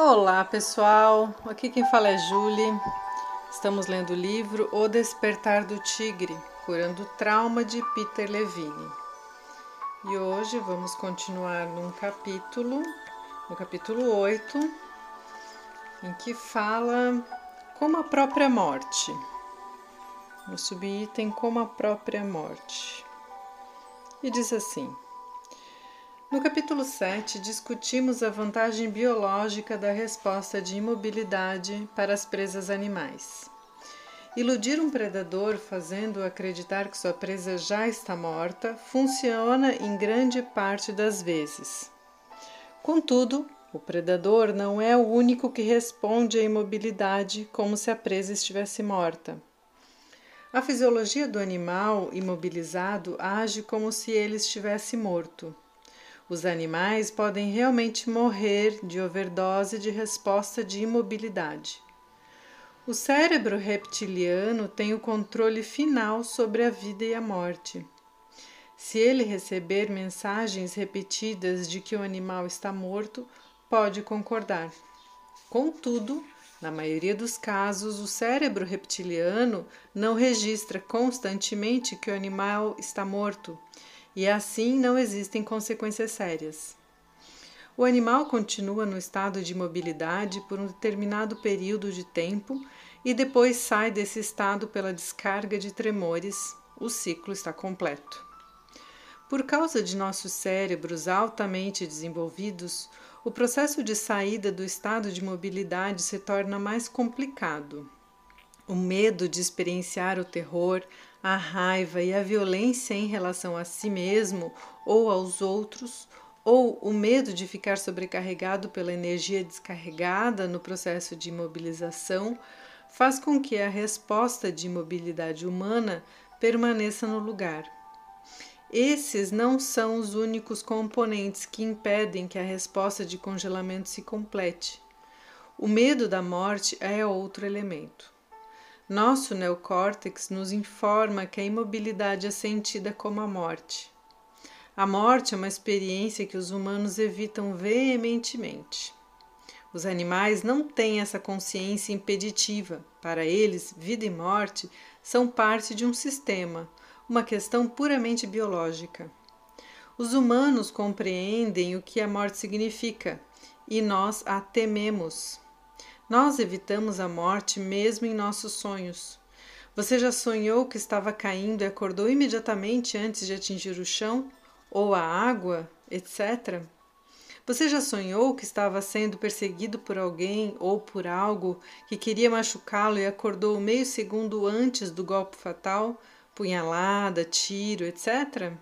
Olá pessoal, aqui quem fala é Julie. Estamos lendo o livro O Despertar do Tigre, curando o trauma de Peter Levine. E hoje vamos continuar num capítulo, no capítulo 8, em que fala como a própria morte. No subitem como a própria morte. E diz assim: no capítulo 7, discutimos a vantagem biológica da resposta de imobilidade para as presas animais. Iludir um predador fazendo-o acreditar que sua presa já está morta funciona em grande parte das vezes. Contudo, o predador não é o único que responde à imobilidade como se a presa estivesse morta. A fisiologia do animal imobilizado age como se ele estivesse morto. Os animais podem realmente morrer de overdose de resposta de imobilidade. O cérebro reptiliano tem o controle final sobre a vida e a morte. Se ele receber mensagens repetidas de que o animal está morto, pode concordar. Contudo, na maioria dos casos, o cérebro reptiliano não registra constantemente que o animal está morto e assim não existem consequências sérias. O animal continua no estado de imobilidade por um determinado período de tempo e depois sai desse estado pela descarga de tremores. O ciclo está completo. Por causa de nossos cérebros altamente desenvolvidos, o processo de saída do estado de mobilidade se torna mais complicado. O medo de experienciar o terror, a raiva e a violência em relação a si mesmo ou aos outros, ou o medo de ficar sobrecarregado pela energia descarregada no processo de imobilização, faz com que a resposta de imobilidade humana permaneça no lugar. Esses não são os únicos componentes que impedem que a resposta de congelamento se complete. O medo da morte é outro elemento. Nosso neocórtex nos informa que a imobilidade é sentida como a morte. A morte é uma experiência que os humanos evitam veementemente. Os animais não têm essa consciência impeditiva. Para eles, vida e morte são parte de um sistema, uma questão puramente biológica. Os humanos compreendem o que a morte significa e nós a tememos. Nós evitamos a morte mesmo em nossos sonhos. Você já sonhou que estava caindo e acordou imediatamente antes de atingir o chão, ou a água, etc? Você já sonhou que estava sendo perseguido por alguém ou por algo que queria machucá-lo e acordou meio segundo antes do golpe fatal, punhalada, tiro, etc?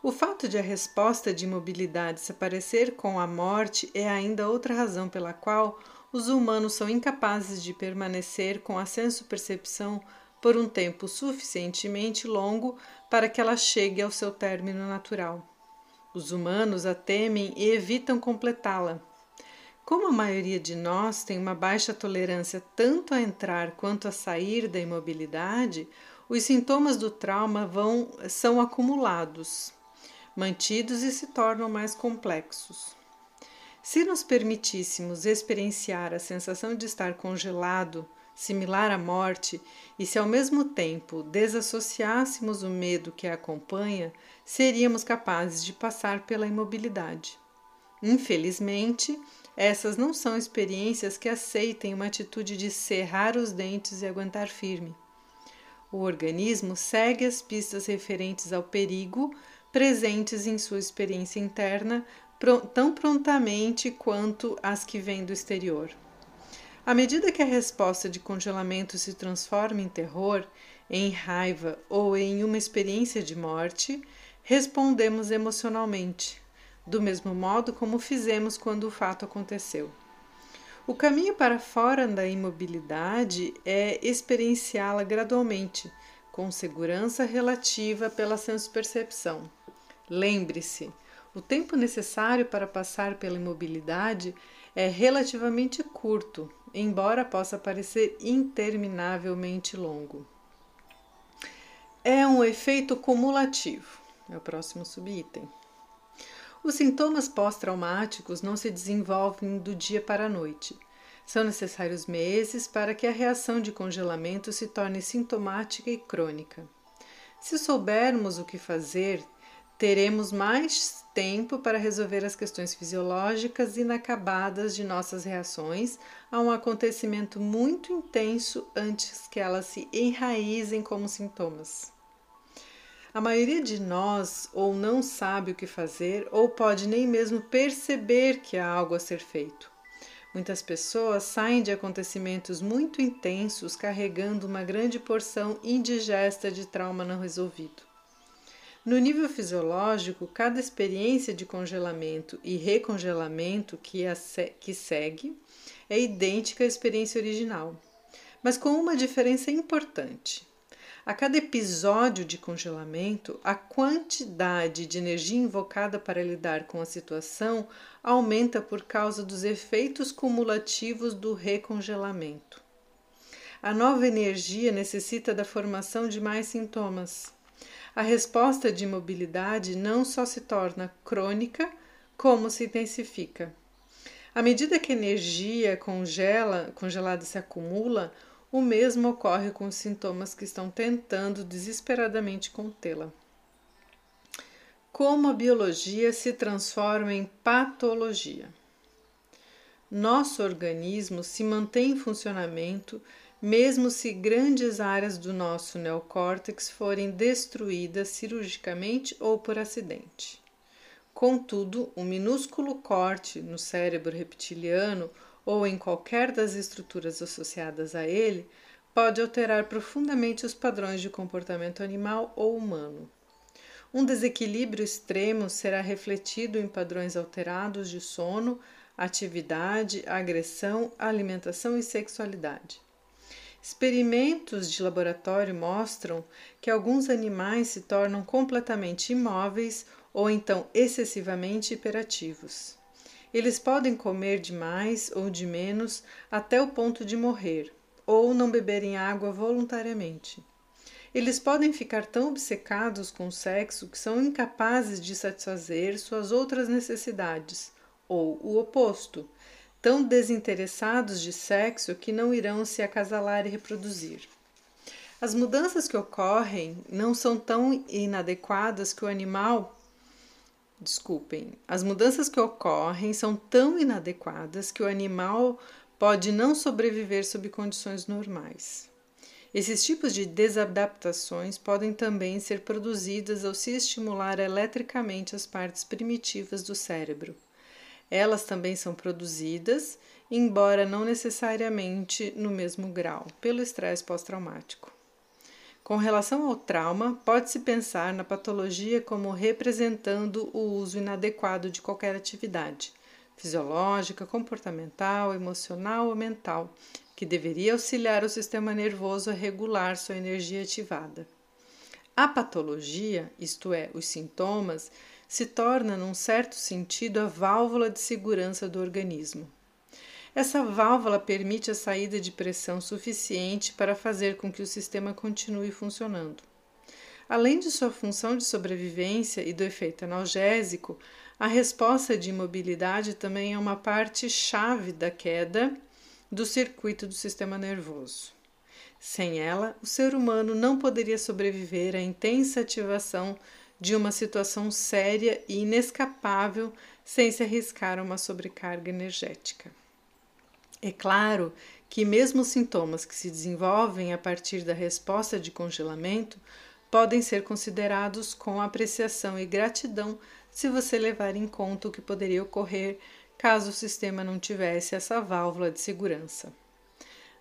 O fato de a resposta de imobilidade se parecer com a morte é ainda outra razão pela qual os humanos são incapazes de permanecer com a senso-percepção por um tempo suficientemente longo para que ela chegue ao seu término natural. Os humanos a temem e evitam completá-la. Como a maioria de nós tem uma baixa tolerância tanto a entrar quanto a sair da imobilidade, os sintomas do trauma vão, são acumulados, mantidos e se tornam mais complexos. Se nos permitíssemos experienciar a sensação de estar congelado, similar à morte, e se ao mesmo tempo desassociássemos o medo que a acompanha, seríamos capazes de passar pela imobilidade. Infelizmente, essas não são experiências que aceitem uma atitude de cerrar os dentes e aguentar firme. O organismo segue as pistas referentes ao perigo presentes em sua experiência interna tão prontamente quanto as que vêm do exterior. À medida que a resposta de congelamento se transforma em terror, em raiva ou em uma experiência de morte, respondemos emocionalmente, do mesmo modo como fizemos quando o fato aconteceu. O caminho para fora da imobilidade é experienciá-la gradualmente, com segurança relativa pela senso-percepção. Lembre-se, o tempo necessário para passar pela imobilidade é relativamente curto, embora possa parecer interminavelmente longo. É um efeito cumulativo. É o próximo subitem. Os sintomas pós-traumáticos não se desenvolvem do dia para a noite. São necessários meses para que a reação de congelamento se torne sintomática e crônica. Se soubermos o que fazer, teremos mais tempo para resolver as questões fisiológicas inacabadas de nossas reações a um acontecimento muito intenso antes que elas se enraizem como sintomas. A maioria de nós ou não sabe o que fazer ou pode nem mesmo perceber que há algo a ser feito. Muitas pessoas saem de acontecimentos muito intensos carregando uma grande porção indigesta de trauma não resolvido. No nível fisiológico, cada experiência de congelamento e recongelamento que, a se que segue é idêntica à experiência original, mas com uma diferença importante. A cada episódio de congelamento, a quantidade de energia invocada para lidar com a situação aumenta por causa dos efeitos cumulativos do recongelamento. A nova energia necessita da formação de mais sintomas. A resposta de imobilidade não só se torna crônica, como se intensifica. À medida que a energia congela, congelada se acumula, o mesmo ocorre com os sintomas que estão tentando desesperadamente contê-la. Como a biologia se transforma em patologia. Nosso organismo se mantém em funcionamento mesmo se grandes áreas do nosso neocórtex forem destruídas cirurgicamente ou por acidente. Contudo, um minúsculo corte no cérebro reptiliano ou em qualquer das estruturas associadas a ele, pode alterar profundamente os padrões de comportamento animal ou humano. Um desequilíbrio extremo será refletido em padrões alterados de sono, atividade, agressão, alimentação e sexualidade. Experimentos de laboratório mostram que alguns animais se tornam completamente imóveis ou então excessivamente hiperativos. Eles podem comer demais ou de menos até o ponto de morrer, ou não beberem água voluntariamente. Eles podem ficar tão obcecados com o sexo que são incapazes de satisfazer suas outras necessidades, ou o oposto, tão desinteressados de sexo que não irão se acasalar e reproduzir. As mudanças que ocorrem não são tão inadequadas que o animal desculpem, as mudanças que ocorrem são tão inadequadas que o animal pode não sobreviver sob condições normais. Esses tipos de desadaptações podem também ser produzidas ao se estimular eletricamente as partes primitivas do cérebro. Elas também são produzidas, embora não necessariamente no mesmo grau, pelo estresse pós-traumático. Com relação ao trauma, pode-se pensar na patologia como representando o uso inadequado de qualquer atividade fisiológica, comportamental, emocional ou mental, que deveria auxiliar o sistema nervoso a regular sua energia ativada. A patologia, isto é, os sintomas, se torna, num certo sentido, a válvula de segurança do organismo. Essa válvula permite a saída de pressão suficiente para fazer com que o sistema continue funcionando. Além de sua função de sobrevivência e do efeito analgésico, a resposta de imobilidade também é uma parte chave da queda do circuito do sistema nervoso. Sem ela, o ser humano não poderia sobreviver à intensa ativação de uma situação séria e inescapável sem se arriscar a uma sobrecarga energética. É claro que, mesmo os sintomas que se desenvolvem a partir da resposta de congelamento podem ser considerados com apreciação e gratidão se você levar em conta o que poderia ocorrer caso o sistema não tivesse essa válvula de segurança.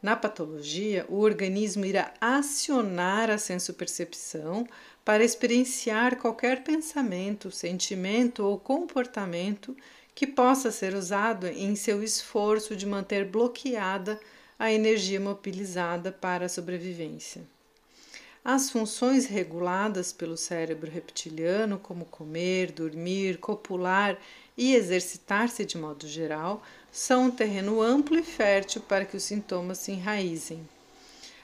Na patologia, o organismo irá acionar a sensopercepção para experienciar qualquer pensamento, sentimento ou comportamento que possa ser usado em seu esforço de manter bloqueada a energia mobilizada para a sobrevivência. As funções reguladas pelo cérebro reptiliano, como comer, dormir, copular e exercitar-se de modo geral, são um terreno amplo e fértil para que os sintomas se enraizem.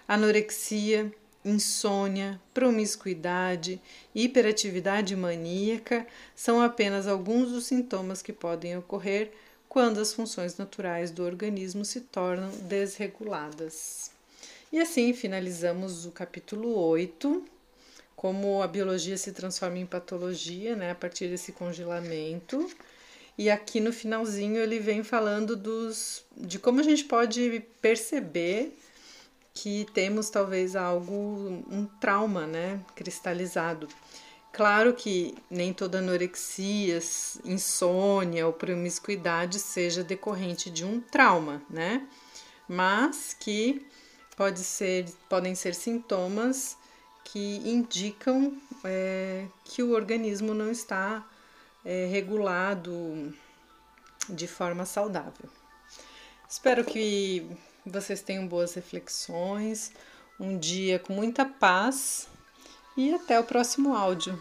Anorexia, insônia, promiscuidade, hiperatividade maníaca são apenas alguns dos sintomas que podem ocorrer quando as funções naturais do organismo se tornam desreguladas. E assim finalizamos o capítulo 8, como a biologia se transforma em patologia, né, a partir desse congelamento. E aqui no finalzinho ele vem falando dos, de como a gente pode perceber que temos talvez algo, um trauma, né, cristalizado. Claro que nem toda anorexia, insônia ou promiscuidade seja decorrente de um trauma, né? Mas que pode ser, podem ser sintomas que indicam é, que o organismo não está é, regulado de forma saudável. Espero que vocês tenham boas reflexões, um dia com muita paz e até o próximo áudio.